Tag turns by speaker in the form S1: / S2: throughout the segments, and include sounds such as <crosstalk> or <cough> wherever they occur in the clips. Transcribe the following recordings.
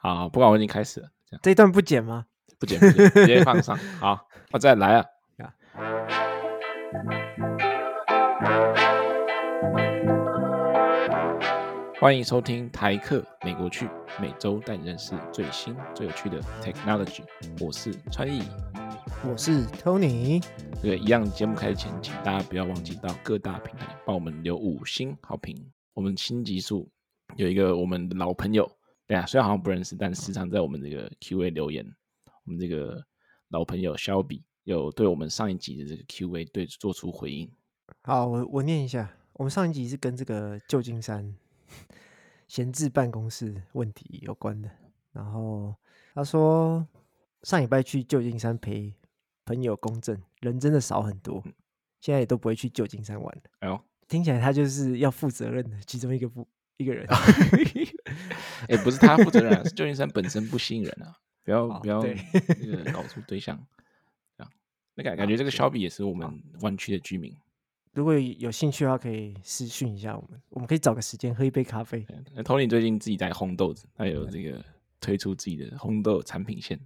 S1: 好，不管我已经开始了，这样
S2: 这一段不剪吗？<laughs>
S1: 不剪，不剪，直接放上。<laughs> 好，我再来啊。欢迎收听台客美国趣，每周带你认识最新最有趣的 technology。我是川艺，
S2: 我是 Tony。
S1: 对，一样节目开始前，请大家不要忘记到各大平台帮我们留五星好评。我们新集数有一个我们的老朋友，对啊，虽然好像不认识，但时常在我们这个 Q&A 留言。我们这个老朋友 Shelby 有对我们上一集的这个 Q&A 对做出回应。
S2: 好，我我念一下，我们上一集是跟这个旧金山。闲置办公室问题有关的，然后他说上礼拜去旧金山陪朋友公证，人真的少很多，现在也都不会去旧金山玩了。哎呦，听起来他就是要负责任的其中一个不一个人。<laughs>
S1: 哎，不是他负责任啊，是旧金山本身不吸引人啊，不要不要那个搞出对象啊。那感感觉这个小比也是我们湾区的居民。
S2: 如果有兴趣的话，可以私讯一下我们，我们可以找个时间喝一杯咖啡。
S1: 那 Tony 最近自己在烘豆子，他有这个推出自己的烘豆产品线，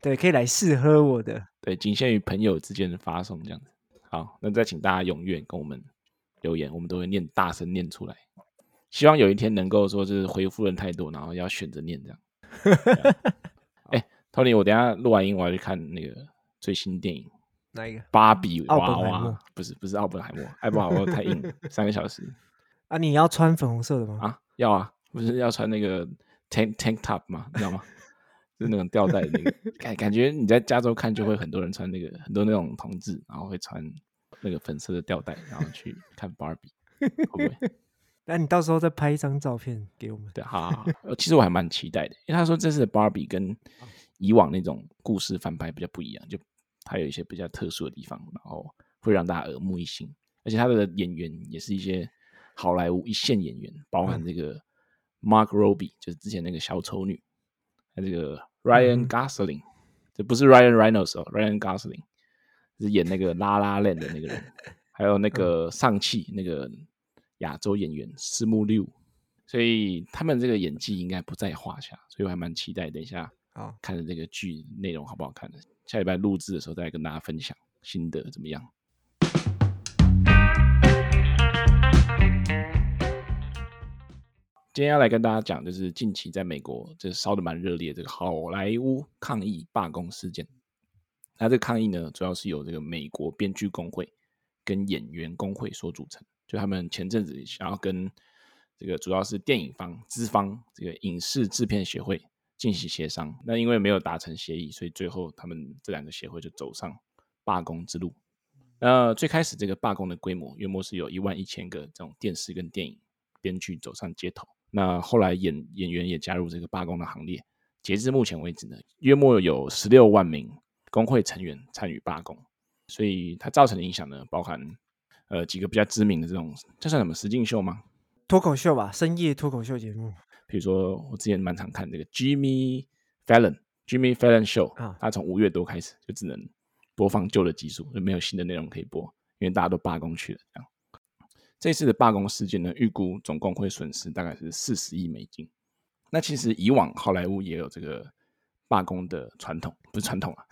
S2: 对，可以来试喝我的。
S1: 对，仅限于朋友之间的发送这样子。好，那再请大家踊跃跟我们留言，我们都会念大声念出来。希望有一天能够说，就是回复人太多，然后要选择念这样。<laughs> 哎，Tony，我等下录完音，我要去看那个最新电影。
S2: 哪一个？
S1: 芭比娃娃？不是，不是奥本海默，奥本海默太硬了，<laughs> 三个小时。
S2: 啊，你要穿粉红色的吗？
S1: 啊，要啊，不是要穿那个 tank tank top 吗？你知道吗？<laughs> 就那种吊带那个，感感觉你在加州看就会很多人穿那个，很多那种同志，然后会穿那个粉色的吊带，然后去看芭比，会不会？
S2: 那你到时候再拍一张照片给我们。
S1: 对，好，其实我还蛮期待的，因为他说这次的芭比跟以往那种故事翻拍比较不一样，就。它有一些比较特殊的地方，然后会让大家耳目一新，而且他的演员也是一些好莱坞一线演员，包含这个 Mark Robbie，就是之前那个小丑女，还有这个 Ryan Gosling，这不是 Ryan Reynolds 哦，Ryan Gosling 是演那个 La La Land 的那个人，还有那个尚气那个亚洲演员四木六，所以他们这个演技应该不在话下，所以我还蛮期待等一下啊看的这个剧内容好不好看的。下礼拜录制的时候再跟大家分享心得怎么样？今天要来跟大家讲，就是近期在美国这烧的蛮热烈的这个好莱坞抗议罢工事件。那这个抗议呢，主要是由这个美国编剧工会跟演员工会所组成。就他们前阵子想要跟这个主要是电影方资方这个影视制片协会。进行协商，那因为没有达成协议，所以最后他们这两个协会就走上罢工之路。那最开始这个罢工的规模约莫是有一万一千个这种电视跟电影编剧走上街头。那后来演演员也加入这个罢工的行列。截至目前为止呢，约莫有十六万名工会成员参与罢工。所以它造成的影响呢，包含呃几个比较知名的这种，这算什么实境秀吗？
S2: 脱口秀吧，深夜脱口秀节目。
S1: 比如说，我之前蛮常看这个 Jimmy Fallon，Jimmy Fallon Show 啊，他从五月多开始就只能播放旧的集数，就没有新的内容可以播，因为大家都罢工去了。这样，这次的罢工事件呢，预估总共会损失大概是四十亿美金。那其实以往好莱坞也有这个罢工的传统，不是传统啊，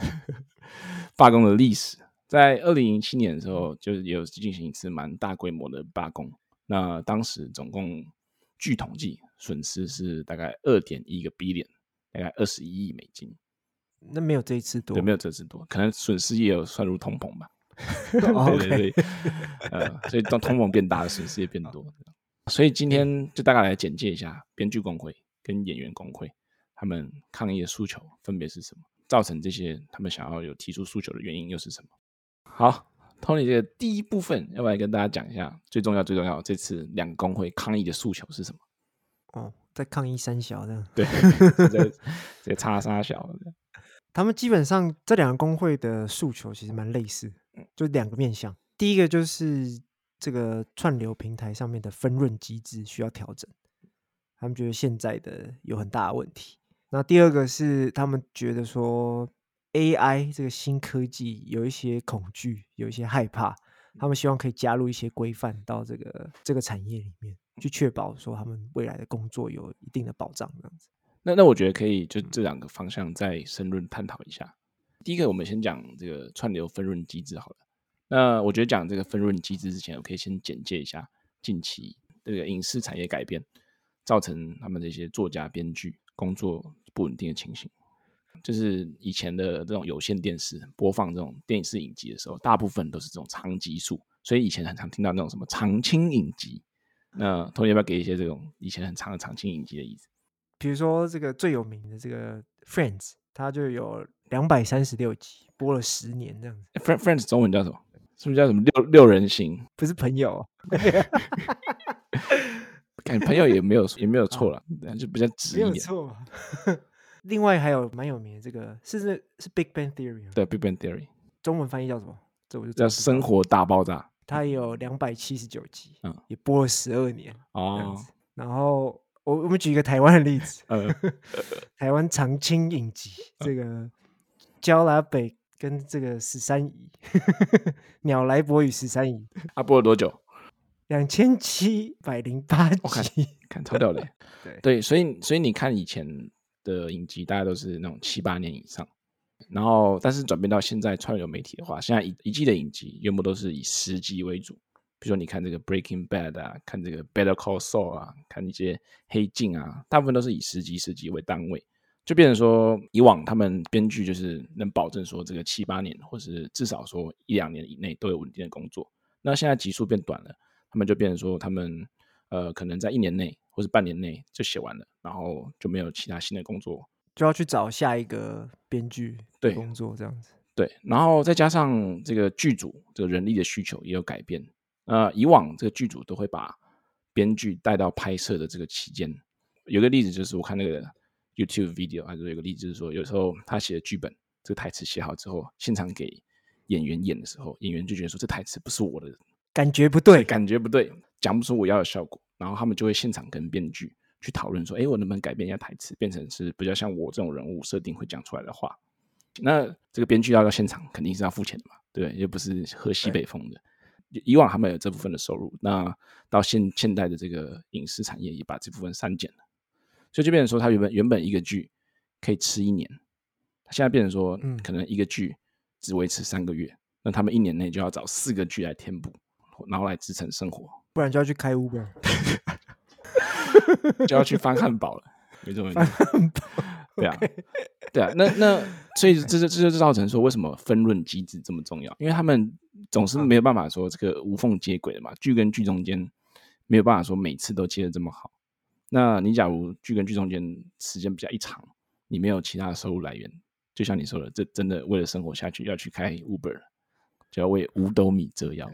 S1: <laughs> 罢工的历史。在二零零七年的时候，就是也有进行一次蛮大规模的罢工。那当时总共据统计。损失是大概二点一个 billion，大概二十一亿美金。
S2: 那没有这一次多，
S1: 对，没有这次多，可能损失也有算入通膨吧。<laughs> 对对对，呃，所以当通膨变大的损失也变多。<laughs> 所以今天就大概来简介一下编剧工会跟演员工会他们抗议的诉求分别是什么，造成这些他们想要有提出诉求的原因又是什么。好，Tony，这个第一部分要不要跟大家讲一下最重要最重要这次两个工会抗议的诉求是什么？
S2: 哦，在抗议三小这样，<laughs>
S1: 对，在在叉三小这样。
S2: 他们基本上这两个工会的诉求其实蛮类似，就两个面向。第一个就是这个串流平台上面的分润机制需要调整，他们觉得现在的有很大的问题。那第二个是他们觉得说 AI 这个新科技有一些恐惧，有一些害怕，他们希望可以加入一些规范到这个、这个产业里面。去确保说他们未来的工作有一定的保障，这样子。
S1: 那那我觉得可以就这两个方向再深入探讨一下。第一个，我们先讲这个串流分润机制好了。那我觉得讲这个分润机制之前，我可以先简介一下近期这个影视产业改变造成他们这些作家、编剧工作不稳定的情形。就是以前的这种有线电视播放这种电视影集的时候，大部分都是这种长集数，所以以前很常听到那种什么长青影集。那 Tony 要不要给一些这种以前很长的长青影集的意思？
S2: 比如说这个最有名的这个 Friends，它就有两百三十六集，播了十年这样子。
S1: Friends Friends 中文叫什么？是不是叫什么六六人行？<laughs>
S2: 不是朋友，<laughs>
S1: 感觉朋友也没有也没有错了，啊、就比较直一点。
S2: 错。<laughs> 另外还有蛮有名的这个是是是 Big Bang Theory，
S1: 对 Big Bang Theory，
S2: 中文翻译叫什么？这我就
S1: 叫生活大爆炸。
S2: 它有两百七十九集，嗯，也播了十二年哦。然后我我们举一个台湾的例子，呃、台湾长青影集，呃、这个焦拉北跟这个十三姨，鸟来伯与十三姨，
S1: 他、啊、播了多久？
S2: 两千七百零八集，
S1: 看，看超屌的。<laughs> 对对，所以所以你看以前的影集，大概都是那种七八年以上。然后，但是转变到现在串流媒体的话，现在一一季的影集原本都是以十集为主。比如说，你看这个《Breaking Bad》啊，看这个《Better Call Saul》啊，看一些黑镜啊，大部分都是以十集十集为单位，就变成说，以往他们编剧就是能保证说这个七八年，或是至少说一两年以内都有稳定的工作。那现在集数变短了，他们就变成说，他们呃可能在一年内或是半年内就写完了，然后就没有其他新的工作。
S2: 就要去找下一个编剧对工作这样子，
S1: 对，然后再加上这个剧组这个人力的需求也有改变。呃，以往这个剧组都会把编剧带到拍摄的这个期间。有个例子就是我看那个 YouTube video，还是有个例子就是说，有时候他写的剧本这个台词写好之后，现场给演员演的时候，演员就觉得说这台词不是我的，
S2: 感觉不对，
S1: 感觉不对，讲不出我要的效果，然后他们就会现场跟编剧。去讨论说，哎，我能不能改变一下台词，变成是比较像我这种人物设定会讲出来的话？那这个编剧要到现场，肯定是要付钱的嘛，对，又不是喝西北风的。以往他们有这部分的收入，那到现现代的这个影视产业也把这部分删减了，所以就变成说，他原本原本一个剧可以吃一年，现在变成说，可能一个剧只维持三个月，嗯、那他们一年内就要找四个剧来填补，然后来支撑生活，
S2: 不然就要去开 Uber。<laughs>
S1: 就要去翻汉堡了，没错没错，对啊，对啊，那那所以这就这就造成说，为什么分润机制这么重要？因为他们总是没有办法说这个无缝接轨的嘛，剧跟剧中间没有办法说每次都接的这么好。那你假如剧跟剧中间时间比较一长，你没有其他的收入来源，就像你说的，这真的为了生活下去要去开 Uber，就要为五斗米折腰。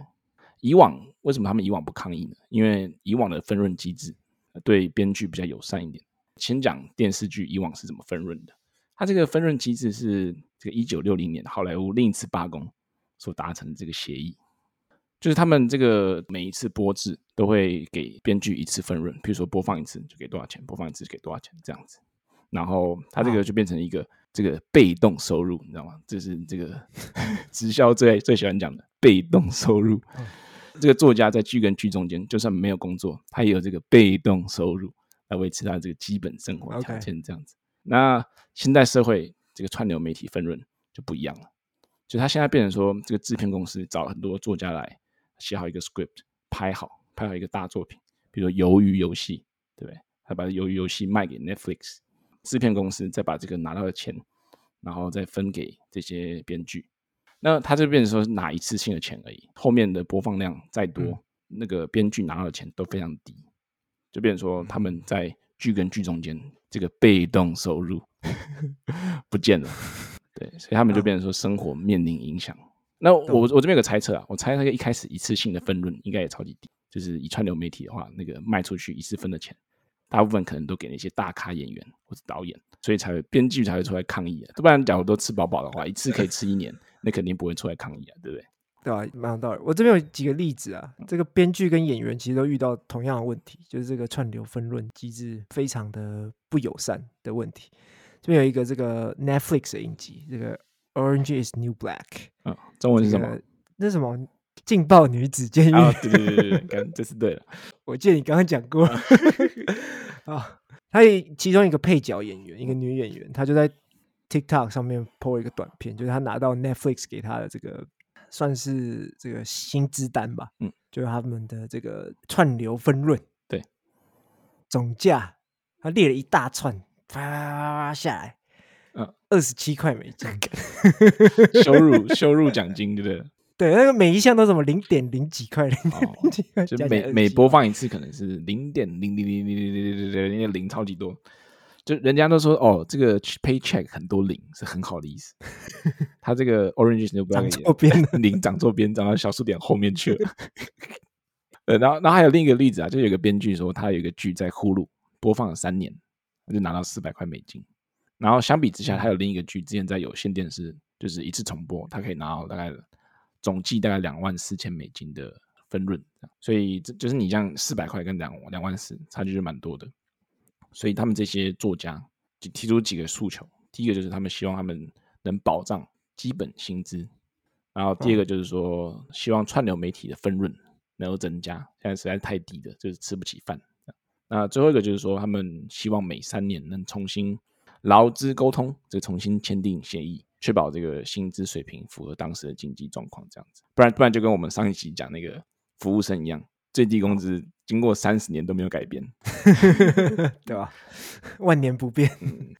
S1: 以往为什么他们以往不抗议呢？因为以往的分润机制。对编剧比较友善一点。先讲电视剧以往是怎么分润的。它这个分润机制是这个一九六零年好莱坞另一次罢工所达成的这个协议，就是他们这个每一次播制都会给编剧一次分润，比如说播放一次就给多少钱，播放一次就给多少钱这样子。然后它这个就变成一个这个被动收入，你知道吗？这是这个 <laughs> 直销最最喜欢讲的被动收入。这个作家在剧跟剧中间，就算没有工作，他也有这个被动收入来维持他这个基本生活条件。这样子.那现代社会这个串流媒体分润就不一样了，就他现在变成说，这个制片公司找很多作家来写好一个 script，拍好拍好一个大作品，比如说《鱿鱼游戏》，对不对？他把《鱿鱼游戏》卖给 Netflix，制片公司再把这个拿到的钱，然后再分给这些编剧。那他这边说是拿一次性的钱而已，后面的播放量再多，嗯、那个编剧拿到的钱都非常低，就变成说他们在剧跟剧中间这个被动收入 <laughs> 不见了，<laughs> 对，所以他们就变成说生活面临影响。啊、那我我这边有个猜测啊，我猜那个一开始一次性的分润应该也超级低，就是以串流媒体的话，那个卖出去一次分的钱，大部分可能都给那些大咖演员或者导演，所以才会编剧才会出来抗议啊，不然假如都吃饱饱的话，一次可以吃一年。那肯定不会出来抗议啊，对不对？
S2: 对啊，蛮有道理。我这边有几个例子啊，这个编剧跟演员其实都遇到同样的问题，就是这个串流分润机制非常的不友善的问题。这边有一个这个 Netflix 的影集，这个 Orange is New Black，
S1: 嗯，中文是什么？
S2: 那什么劲爆女子监狱。
S1: 啊，对对对对，刚这是对了。<laughs>
S2: 我记得你刚刚讲过。<laughs> 啊，他其中一个配角演员，一个女演员，她就在 TikTok 上面 po 一个短片，就是他拿到 Netflix 给他的这个算是这个薪资单吧，嗯，就是他们的这个串流分润，
S1: 对，
S2: 总价，他列了一大串，啪啪啪下来。嗯，二十七块美金，
S1: 羞辱羞辱奖金，对不对？
S2: 对，那个每一项都什么零点零几块，零几块，
S1: 就每每播放一次可能是零点零零零零零零零零零超级多，就人家都说哦，这个 paycheck 很多零是很好的意思。<laughs> 他这个 orange 就不要
S2: 长错边，
S1: 零长错边，长到小数点后面去了。<laughs> 呃，然后然后还有另一个例子啊，就有个编剧说他有一个剧在 Hulu 播放了三年，他就拿到四百块美金。然后相比之下，他有另一个剧，之前在有线电视就是一次重播，他可以拿到大概总计大概两万四千美金的分润。所以这就是你这样四百块跟两两万四，差距就蛮多的。所以他们这些作家就提出几个诉求，第一个就是他们希望他们能保障基本薪资，然后第二个就是说希望串流媒体的分润能够增加，现在实在太低了，就是吃不起饭。那最后一个就是说，他们希望每三年能重新。劳资沟通，这个重新签订协议，确保这个薪资水平符合当时的经济状况，这样子，不然不然就跟我们上一期讲那个服务生一样，最低工资经过三十年都没有改变，<laughs>
S2: 对吧？万年不变。嗯、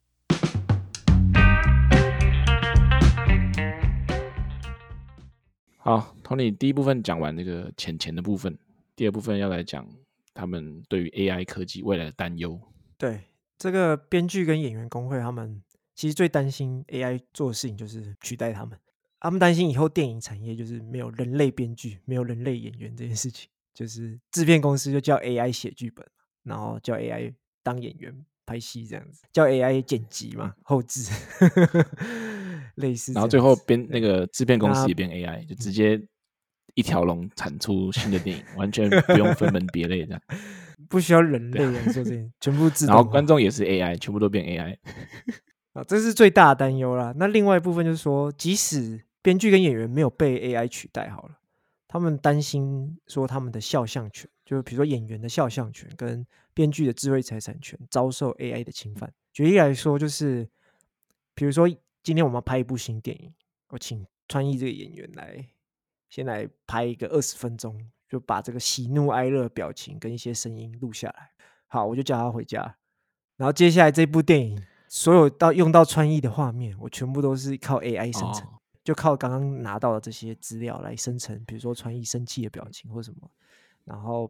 S1: 好，Tony，第一部分讲完那个钱钱的部分，第二部分要来讲他们对于 AI 科技未来的担忧。
S2: 对。这个编剧跟演员工会，他们其实最担心 AI 做的事情就是取代他们。他们担心以后电影产业就是没有人类编剧、没有人类演员这件事情，就是制片公司就叫 AI 写剧本，然后叫 AI 当演员拍戏这样子，叫 AI 剪辑嘛、后制，<laughs> 类似。
S1: 然后最后编那个制片公司也变 AI，就直接一条龙产出新的电影，完全 <laughs> 不用分门别类这样。<laughs>
S2: 不需要人类来做这些，全部自动。
S1: 然后观众也是 AI，全部都变 AI。
S2: 啊，这是最大的担忧啦。那另外一部分就是说，即使编剧跟演员没有被 AI 取代，好了，他们担心说他们的肖像权，就是比如说演员的肖像权跟编剧的智慧财产权遭受 AI 的侵犯。举例来说，就是比如说今天我们拍一部新电影，我请川艺这个演员来，先来拍一个二十分钟。就把这个喜怒哀乐表情跟一些声音录下来，好，我就叫他回家。然后接下来这部电影所有到用到川艺的画面，我全部都是靠 AI 生成，哦、就靠刚刚拿到的这些资料来生成，比如说川艺生气的表情或什么，然后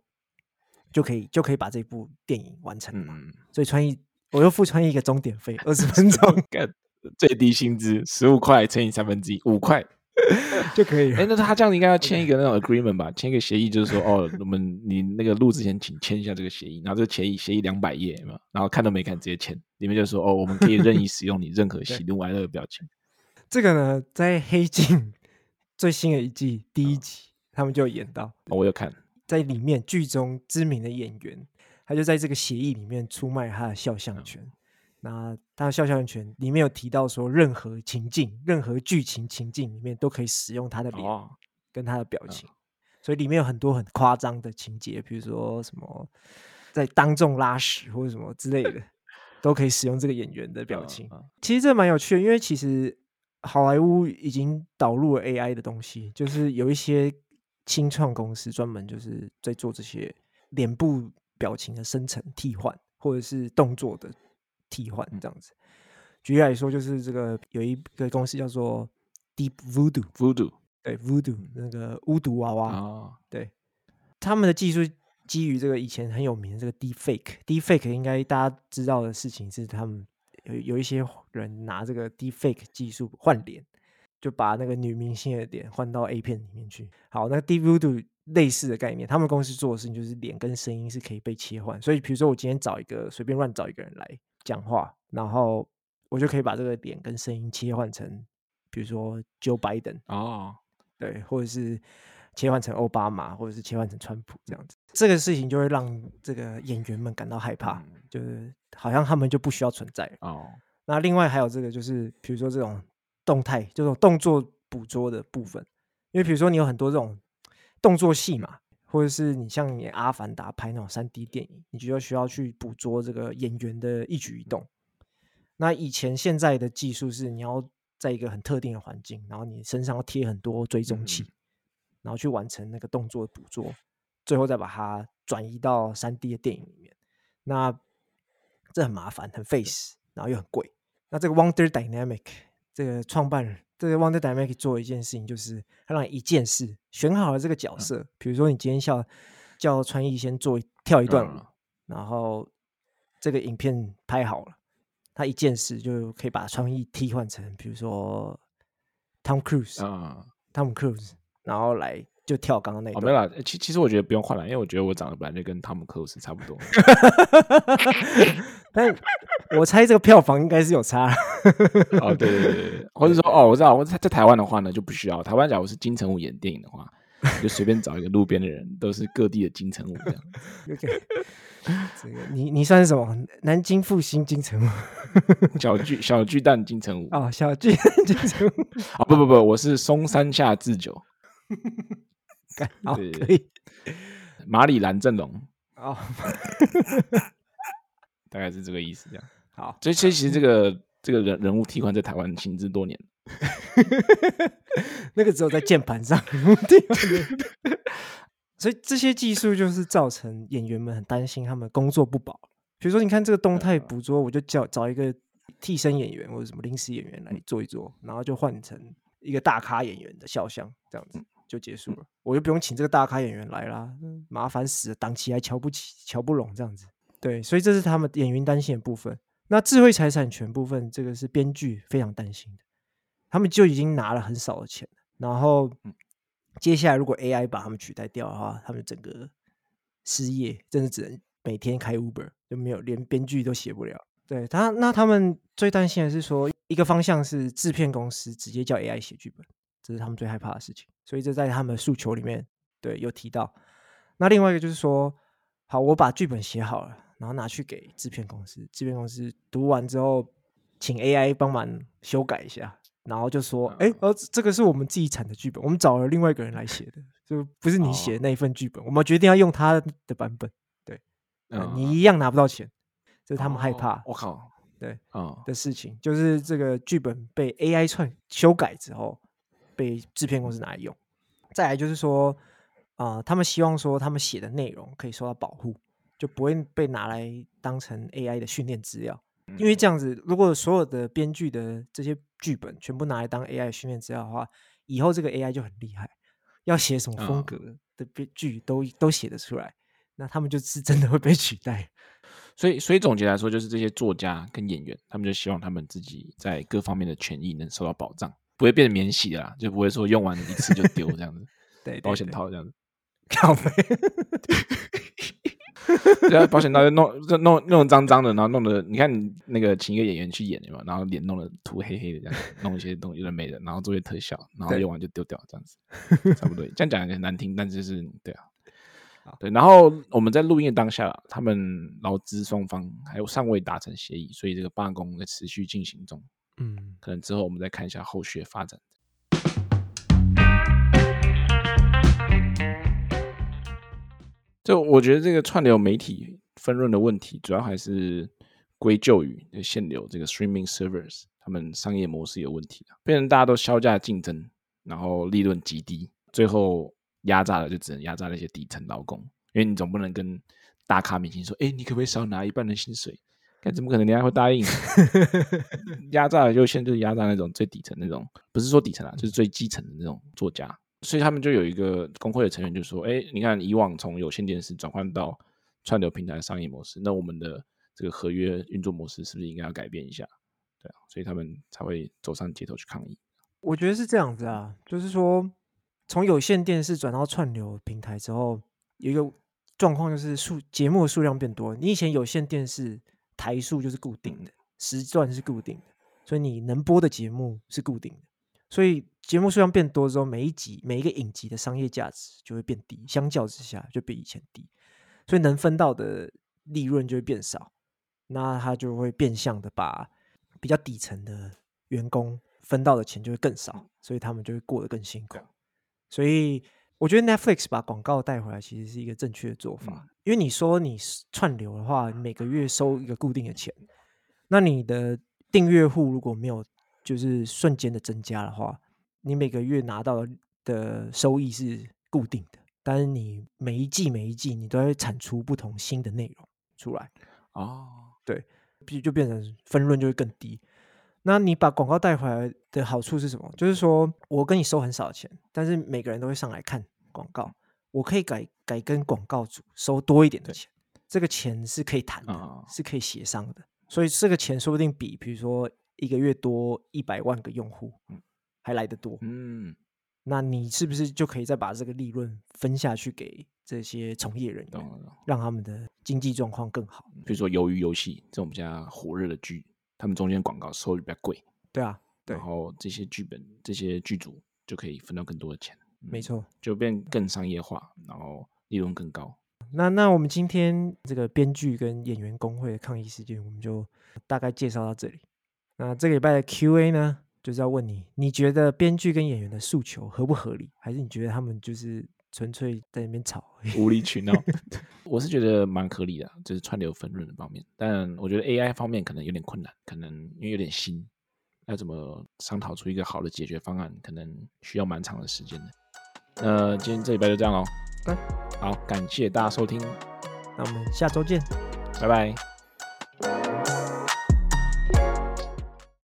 S2: 就可以就可以把这部电影完成嘛。嗯、所以川艺，我又付川艺一个钟点费，二十分钟，<laughs>
S1: 最低薪资十五块乘以三分之一，五块。<laughs>
S2: 就可以。
S1: 哎、欸，那他这样应该要签一个那种 agreement 吧？签一个协议，就是说，哦，我们你那个录之前，请签一下这个协议。然后这个协议协议两百页嘛，然后看都没看，直接签。里面就说，哦，我们可以任意使用你任何 <laughs> 喜怒哀乐的表情。
S2: 这个呢，在《黑镜》<laughs> 最新的一季第一集，哦、他们就有演到。
S1: 哦、我有看，在
S2: 里面剧中知名的演员，他就在这个协议里面出卖他的肖像权。哦那他的肖像权里面有提到说，任何情境、任何剧情情境里面都可以使用他的脸跟他的表情，哦、所以里面有很多很夸张的情节，比如说什么在当众拉屎或者什么之类的，<laughs> 都可以使用这个演员的表情。哦、其实这蛮有趣的，因为其实好莱坞已经导入了 AI 的东西，就是有一些新创公司专门就是在做这些脸部表情的生成替换，或者是动作的。替换这样子，举例来说，就是这个有一个公司叫做 Deep Voodoo，Voodoo 对 Voodoo 那个巫毒娃娃，哦、对，他们的技术基于这个以前很有名的这个 Deepfake，Deepfake 应该大家知道的事情是，他们有有一些人拿这个 Deepfake 技术换脸，就把那个女明星的脸换到 A 片里面去。好，那 Deep Voodoo 类似的概念，他们公司做的事情就是脸跟声音是可以被切换，所以比如说我今天找一个随便乱找一个人来。讲话，然后我就可以把这个脸跟声音切换成，比如说 Joe Biden 哦，对，或者是切换成奥巴马，或者是切换成川普这样子，这个事情就会让这个演员们感到害怕，嗯、就是好像他们就不需要存在哦。那另外还有这个就是，比如说这种动态，这种动作捕捉的部分，因为比如说你有很多这种动作戏嘛，或者是你像你《阿凡达》拍那种三 D 电影，你就需要去捕捉这个演员的一举一动。那以前现在的技术是你要在一个很特定的环境，然后你身上要贴很多追踪器，嗯、然后去完成那个动作的捕捉，最后再把它转移到三 D 的电影里面。那这很麻烦，很费时，然后又很贵。那这个 Wonder Dynamic 这个创办人，这个 Wonder Dynamic 做一件事情，就是他让你一件事选好了这个角色，嗯、比如说你今天叫叫川艺先做跳一段舞，嗯、然后这个影片拍好了。他一件事就可以把创意替换成，比如说 Tom Cruise 啊，Tom Cruise，然后来就跳刚刚那个。
S1: 没了，其其实我觉得不用换了，因为我觉得我长得本来就跟 Tom Cruise 差不多。<laughs> <laughs>
S2: 但我猜这个票房应该是有差。
S1: 哦，对对对对，或者说哦，我知道，我在在台湾的话呢就不需要。台湾假如是金城武演电影的话，就随便找一个路边的人，都是各地的金城武这样。<laughs>
S2: Okay. 这个你你算是什么？南京复兴金城武，
S1: 小巨小巨蛋金城武
S2: 哦，小巨蛋金城武
S1: 啊、哦、不不不，我是松山下智久，<laughs>
S2: 好可以，
S1: 马里兰阵容。
S2: 哦，<laughs>
S1: 大概是这个意思，这样。
S2: 好。
S1: 这这其实这个这个人人物替换在台湾行之多年，<laughs>
S2: 那个只有在键盘上。所以这些技术就是造成演员们很担心，他们工作不保。比如说，你看这个动态捕捉，我就叫找一个替身演员或者什么临时演员来做一做，然后就换成一个大咖演员的肖像，这样子就结束了。我就不用请这个大咖演员来啦，麻烦死了，档期还瞧不起、瞧不拢这样子。对，所以这是他们演员担心的部分。那智慧财产权部分，这个是编剧非常担心的，他们就已经拿了很少的钱，然后。接下来，如果 AI 把他们取代掉的话，他们整个失业，真的只能每天开 Uber，就没有连编剧都写不了。对他，那他们最担心的是说，一个方向是制片公司直接叫 AI 写剧本，这是他们最害怕的事情。所以这在他们的诉求里面，对，有提到。那另外一个就是说，好，我把剧本写好了，然后拿去给制片公司，制片公司读完之后，请 AI 帮忙修改一下。然后就说：“哎、嗯，这个是我们自己产的剧本，我们找了另外一个人来写的，就不是你写的那一份剧本。哦、我们决定要用他的版本，对，嗯、你一样拿不到钱，这是他们害怕。我、
S1: 哦、靠，
S2: 对啊，的事情就是这个剧本被 AI 串修改之后，被制片公司拿来用。再来就是说，啊、呃，他们希望说他们写的内容可以受到保护，就不会被拿来当成 AI 的训练资料。”因为这样子，如果所有的编剧的这些剧本全部拿来当 AI 训练资料的话，以后这个 AI 就很厉害，要写什么风格的编剧都都写得出来，那他们就是真的会被取代。
S1: 所以，所以总结来说，就是这些作家跟演员，他们就希望他们自己在各方面的权益能受到保障，不会变成免洗的啦，就不会说用完一次就丢这样子，<laughs>
S2: 对，
S1: 保险套这样子，
S2: 靠北。<laughs>
S1: 对啊，保险套就弄就弄弄脏脏的，然后弄得你看你那个请一个演员去演嘛，然后脸弄得涂黑黑的这样，弄一些东西有的没的，然后做些特效，然后用完就丢掉这样子，差不多。<laughs> 这样讲很难听，但就是对啊，对。然后我们在录音的当下，他们劳资双方还有尚未达成协议，所以这个罢工在持续进行中。嗯，可能之后我们再看一下后续的发展。就我觉得这个串流媒体分润的问题，主要还是归咎于现有这个 streaming servers 他们商业模式有问题，变成大家都削价竞争，然后利润极低，最后压榨的就只能压榨那些底层劳工，因为你总不能跟大咖明星说，哎，你可不可以少拿一半的薪水？该怎么可能人家会答应？<laughs> 压榨的就先就是压榨那种最底层那种，不是说底层啊，就是最基层的那种作家。所以他们就有一个工会的成员就说：“哎，你看，以往从有线电视转换到串流平台的商业模式，那我们的这个合约运作模式是不是应该要改变一下？对啊，所以他们才会走上街头去抗议。
S2: 我觉得是这样子啊，就是说从有线电视转到串流平台之后，有一个状况就是数节目的数量变多。你以前有线电视台数就是固定的，时段是固定的，所以你能播的节目是固定的。”所以节目数量变多之后，每一集每一个影集的商业价值就会变低，相较之下就比以前低，所以能分到的利润就会变少，那他就会变相的把比较底层的员工分到的钱就会更少，所以他们就会过得更辛苦。所以我觉得 Netflix 把广告带回来其实是一个正确的做法，嗯、因为你说你串流的话，每个月收一个固定的钱，那你的订阅户如果没有就是瞬间的增加的话，你每个月拿到的收益是固定的，但是你每一季每一季你都会产出不同新的内容出来
S1: 哦，
S2: 对，就变成分润就会更低。那你把广告带回来的好处是什么？就是说我跟你收很少的钱，但是每个人都会上来看广告，我可以改改跟广告主收多一点的钱，这个钱是可以谈的，哦、是可以协商的，所以这个钱说不定比比如说一个月多一百万个用户还来得多。
S1: 嗯，
S2: 那你是不是就可以再把这个利润分下去给这些从业人员，让他们的经济状况更好？
S1: 比如说鱿鱼游戏这种比较火热的剧。他们中间广告收入比较贵，
S2: 对啊，
S1: 对，然后这些剧本、这些剧组就可以分到更多的钱，
S2: 没错，
S1: 就变更商业化，然后利润更高。
S2: 那那我们今天这个编剧跟演员工会的抗议事件，我们就大概介绍到这里。那这个礼拜的 Q&A 呢，就是要问你，你觉得编剧跟演员的诉求合不合理，还是你觉得他们就是？纯粹在那边吵，
S1: 无理取闹。<laughs> 我是觉得蛮合理的，就是串流分润的方面。但我觉得 AI 方面可能有点困难，可能因为有点新，要怎么商讨出一个好的解决方案，可能需要蛮长的时间的。那今天这礼拜就这样喽。
S2: 嗯，
S1: 好，感谢大家收听，
S2: 那我们下周见，
S1: 拜拜。